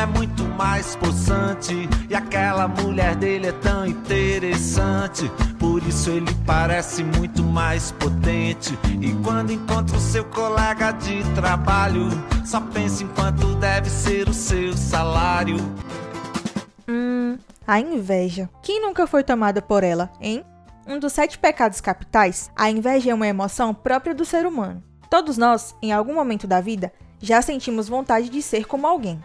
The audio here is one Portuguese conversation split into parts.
é muito mais possante. E aquela mulher dele é tão interessante. Por isso ele parece muito mais potente. E quando encontra o seu colega de trabalho, só pensa em quanto deve ser o seu salário. Hum, a inveja. Quem nunca foi tomada por ela, hein? Um dos sete pecados capitais, a inveja é uma emoção própria do ser humano. Todos nós, em algum momento da vida, já sentimos vontade de ser como alguém.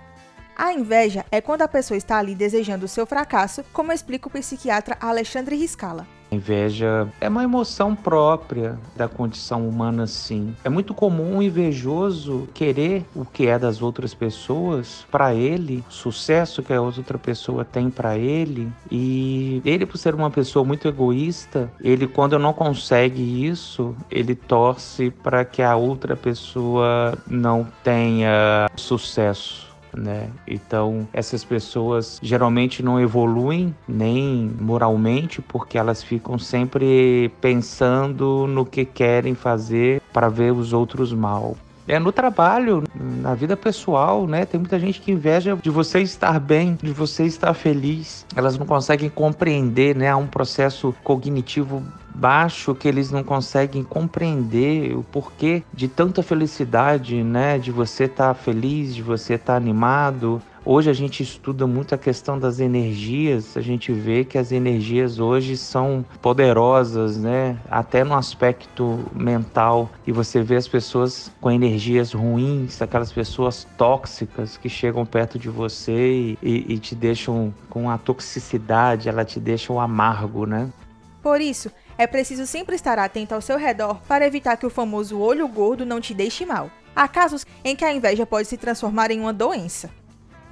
A inveja é quando a pessoa está ali desejando o seu fracasso, como explica o psiquiatra Alexandre Riscala. A inveja é uma emoção própria da condição humana, sim. É muito comum o invejoso querer o que é das outras pessoas para ele, o sucesso que a outra pessoa tem para ele, e ele, por ser uma pessoa muito egoísta, ele, quando não consegue isso, ele torce para que a outra pessoa não tenha sucesso né? Então, essas pessoas geralmente não evoluem nem moralmente porque elas ficam sempre pensando no que querem fazer para ver os outros mal. É no trabalho, na vida pessoal, né? Tem muita gente que inveja de você estar bem, de você estar feliz. Elas não conseguem compreender, né? Há um processo cognitivo baixo que eles não conseguem compreender o porquê de tanta felicidade, né? De você estar tá feliz, de você estar tá animado. Hoje a gente estuda muito a questão das energias, a gente vê que as energias hoje são poderosas, né? Até no aspecto mental. E você vê as pessoas com energias ruins, aquelas pessoas tóxicas que chegam perto de você e, e, e te deixam com a toxicidade, ela te deixa o amargo, né? Por isso, é preciso sempre estar atento ao seu redor para evitar que o famoso olho gordo não te deixe mal. Há casos em que a inveja pode se transformar em uma doença.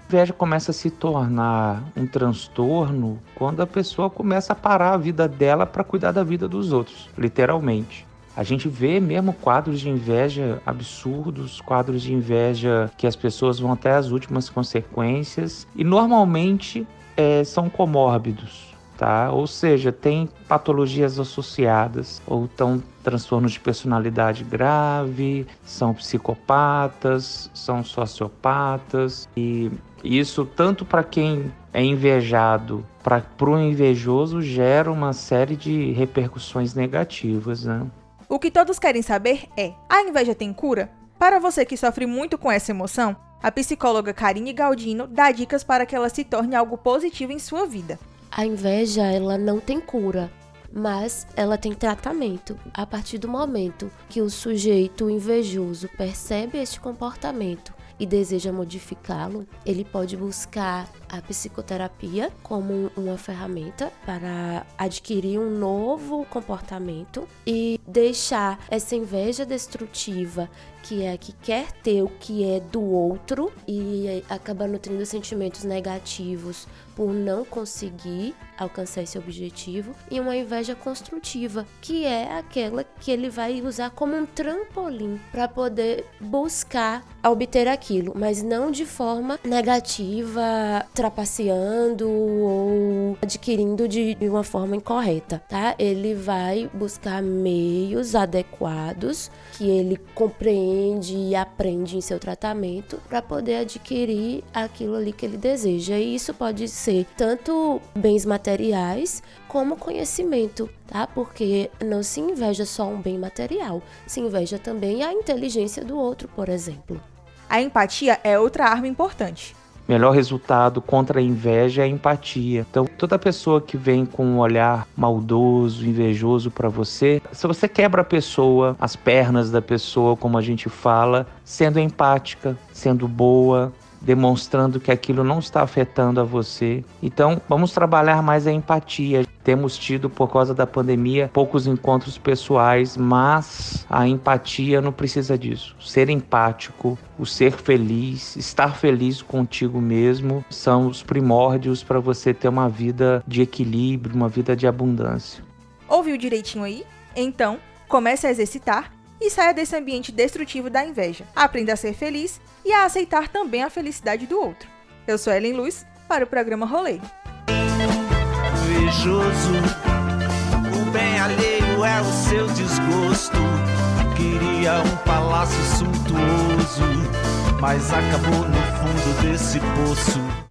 A inveja começa a se tornar um transtorno quando a pessoa começa a parar a vida dela para cuidar da vida dos outros, literalmente. A gente vê mesmo quadros de inveja absurdos, quadros de inveja que as pessoas vão até as últimas consequências e normalmente é, são comórbidos tá? Ou seja, tem patologias associadas, ou estão transtornos de personalidade grave, são psicopatas, são sociopatas e isso tanto para quem é invejado, para o invejoso gera uma série de repercussões negativas, né? O que todos querem saber é: a inveja tem cura? Para você que sofre muito com essa emoção, a psicóloga Karine Galdino dá dicas para que ela se torne algo positivo em sua vida. A inveja, ela não tem cura, mas ela tem tratamento. A partir do momento que o sujeito invejoso percebe este comportamento e deseja modificá-lo, ele pode buscar a psicoterapia como uma ferramenta para adquirir um novo comportamento e deixar essa inveja destrutiva que é que quer ter o que é do outro e acaba nutrindo sentimentos negativos por não conseguir alcançar esse objetivo, e uma inveja construtiva, que é aquela que ele vai usar como um trampolim para poder buscar obter aquilo, mas não de forma negativa, trapaceando ou adquirindo de, de uma forma incorreta, tá? Ele vai buscar meios adequados que ele compreende e aprende em seu tratamento para poder adquirir aquilo ali que ele deseja. E isso pode ser tanto bens materiais como conhecimento, tá? Porque não se inveja só um bem material, se inveja também a inteligência do outro, por exemplo. A empatia é outra arma importante melhor resultado contra a inveja é a empatia. Então, toda pessoa que vem com um olhar maldoso, invejoso para você, se você quebra a pessoa, as pernas da pessoa, como a gente fala, sendo empática, sendo boa, demonstrando que aquilo não está afetando a você. Então, vamos trabalhar mais a empatia. Temos tido, por causa da pandemia, poucos encontros pessoais, mas a empatia não precisa disso. Ser empático, o ser feliz, estar feliz contigo mesmo, são os primórdios para você ter uma vida de equilíbrio, uma vida de abundância. Ouviu direitinho aí? Então, comece a exercitar e saia desse ambiente destrutivo da inveja. Aprenda a ser feliz e a aceitar também a felicidade do outro. Eu sou Ellen Luz para o programa Rolê. O bem alheio é o seu desgosto. Queria um palácio suntuoso, mas acabou no fundo desse esse poço.